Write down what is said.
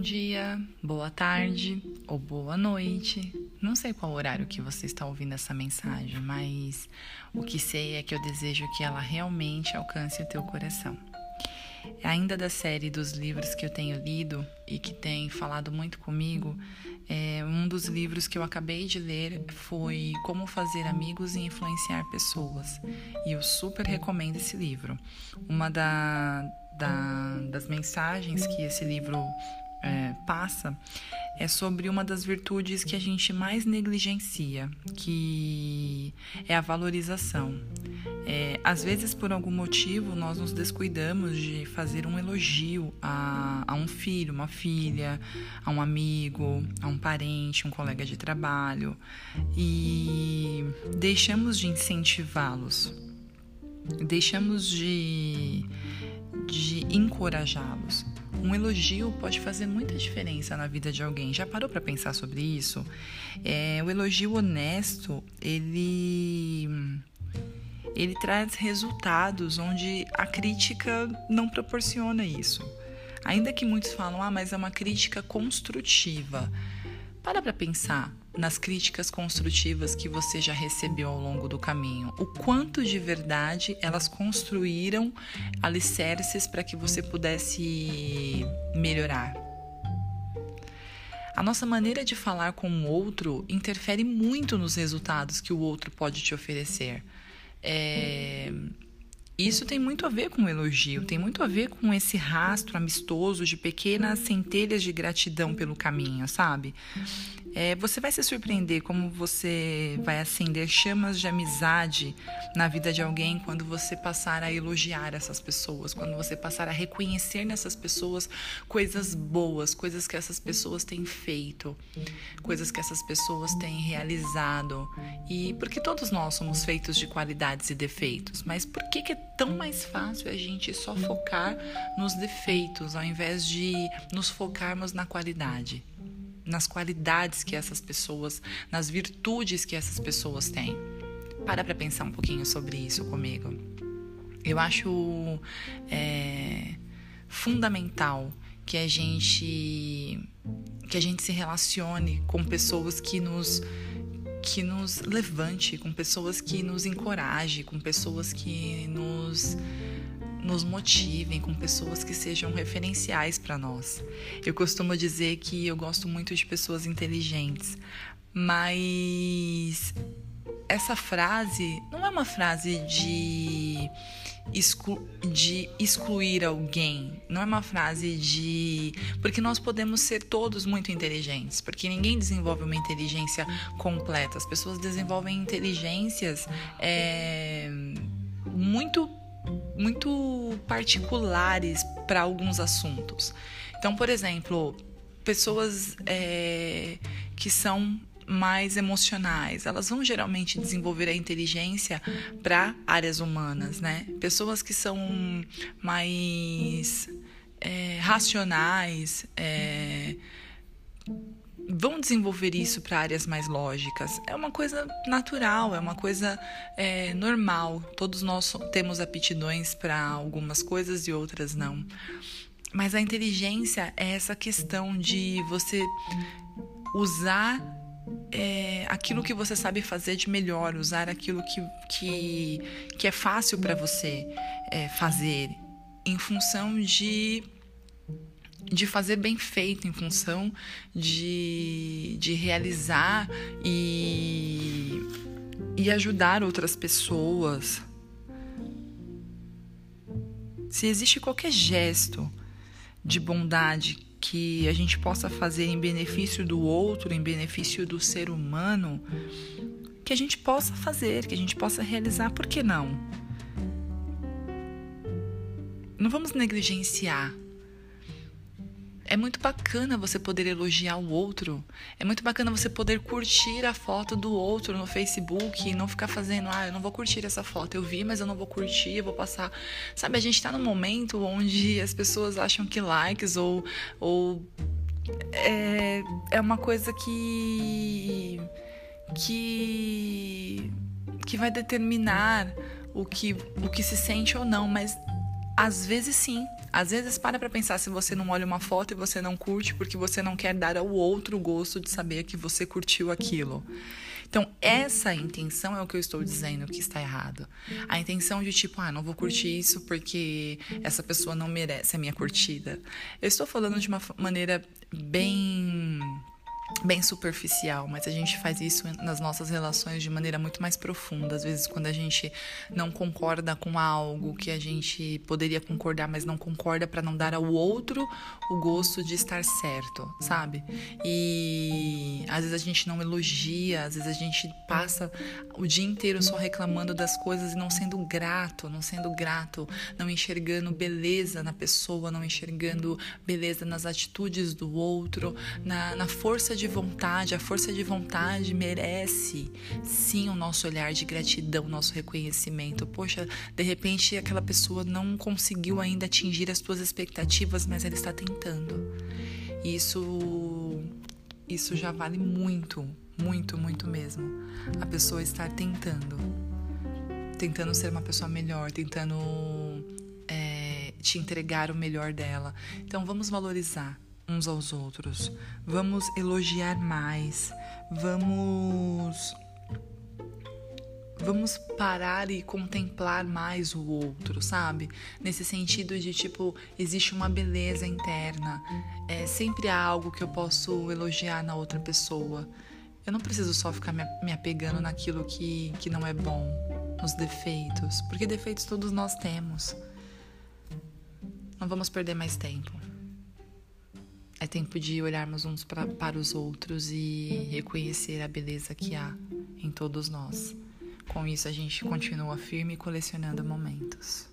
Dia, boa tarde ou boa noite. Não sei qual horário que você está ouvindo essa mensagem, mas o que sei é que eu desejo que ela realmente alcance o teu coração. Ainda da série dos livros que eu tenho lido e que tem falado muito comigo, é, um dos livros que eu acabei de ler foi Como Fazer Amigos e Influenciar Pessoas. E eu super recomendo esse livro. Uma da, da, das mensagens que esse livro é, passa é sobre uma das virtudes que a gente mais negligencia, que é a valorização. É, às vezes, por algum motivo, nós nos descuidamos de fazer um elogio a, a um filho, uma filha, a um amigo, a um parente, um colega de trabalho e deixamos de incentivá-los, deixamos de, de encorajá-los. Um elogio pode fazer muita diferença na vida de alguém. Já parou para pensar sobre isso? É, o elogio honesto, ele ele traz resultados onde a crítica não proporciona isso. Ainda que muitos falam, ah, mas é uma crítica construtiva. Para para pensar nas críticas construtivas que você já recebeu ao longo do caminho. O quanto de verdade elas construíram alicerces para que você pudesse melhorar. A nossa maneira de falar com o outro interfere muito nos resultados que o outro pode te oferecer. É isso tem muito a ver com o elogio, tem muito a ver com esse rastro amistoso de pequenas centelhas de gratidão pelo caminho, sabe? É, você vai se surpreender como você vai acender chamas de amizade na vida de alguém quando você passar a elogiar essas pessoas, quando você passar a reconhecer nessas pessoas coisas boas, coisas que essas pessoas têm feito, coisas que essas pessoas têm realizado. E porque todos nós somos feitos de qualidades e defeitos, mas por que, que é tão mais fácil a gente só focar nos defeitos ao invés de nos focarmos na qualidade? Nas qualidades que essas pessoas, nas virtudes que essas pessoas têm. Para para pensar um pouquinho sobre isso comigo. Eu acho é, fundamental que a gente que a gente se relacione com pessoas que nos que nos levante, com pessoas que nos encoraje, com pessoas que nos nos motivem, com pessoas que sejam referenciais para nós. Eu costumo dizer que eu gosto muito de pessoas inteligentes, mas essa frase não é uma frase de, exclu de excluir alguém, não é uma frase de. Porque nós podemos ser todos muito inteligentes, porque ninguém desenvolve uma inteligência completa, as pessoas desenvolvem inteligências é, muito muito particulares para alguns assuntos. Então, por exemplo, pessoas é, que são mais emocionais, elas vão geralmente desenvolver a inteligência para áreas humanas, né? Pessoas que são mais é, racionais, é, vão desenvolver isso para áreas mais lógicas. É uma coisa natural, é uma coisa é, normal. Todos nós temos aptidões para algumas coisas e outras não. Mas a inteligência é essa questão de você usar é, aquilo que você sabe fazer de melhor, usar aquilo que, que, que é fácil para você é, fazer em função de de fazer bem feito em função de, de realizar e, e ajudar outras pessoas. Se existe qualquer gesto de bondade que a gente possa fazer em benefício do outro, em benefício do ser humano, que a gente possa fazer, que a gente possa realizar, por que não? Não vamos negligenciar é muito bacana você poder elogiar o outro. É muito bacana você poder curtir a foto do outro no Facebook e não ficar fazendo, ah, eu não vou curtir essa foto. Eu vi, mas eu não vou curtir, eu vou passar. Sabe, a gente tá num momento onde as pessoas acham que likes ou. ou é, é uma coisa que. que. que vai determinar o que, o que se sente ou não, mas Às vezes sim. Às vezes para pra pensar se você não olha uma foto e você não curte porque você não quer dar ao outro gosto de saber que você curtiu aquilo. Então, essa intenção é o que eu estou dizendo que está errado. A intenção de tipo, ah, não vou curtir isso porque essa pessoa não merece a minha curtida. Eu estou falando de uma maneira bem bem superficial, mas a gente faz isso nas nossas relações de maneira muito mais profunda. Às vezes, quando a gente não concorda com algo que a gente poderia concordar, mas não concorda para não dar ao outro o gosto de estar certo, sabe? E às vezes a gente não elogia, às vezes a gente passa o dia inteiro só reclamando das coisas e não sendo grato, não sendo grato, não enxergando beleza na pessoa, não enxergando beleza nas atitudes do outro, na, na força de vontade, a força de vontade merece sim o nosso olhar de gratidão, nosso reconhecimento. Poxa, de repente aquela pessoa não conseguiu ainda atingir as suas expectativas, mas ela está tentando. Isso isso já vale muito, muito, muito mesmo. A pessoa estar tentando, tentando ser uma pessoa melhor, tentando é, te entregar o melhor dela. Então vamos valorizar uns aos outros. Vamos elogiar mais. Vamos vamos parar e contemplar mais o outro, sabe? Nesse sentido de tipo, existe uma beleza interna, é sempre há algo que eu posso elogiar na outra pessoa. Eu não preciso só ficar me apegando naquilo que, que não é bom, nos defeitos, porque defeitos todos nós temos. Não vamos perder mais tempo. É tempo de olharmos uns pra, para os outros e reconhecer a beleza que há em todos nós. Com isso, a gente continua firme colecionando momentos.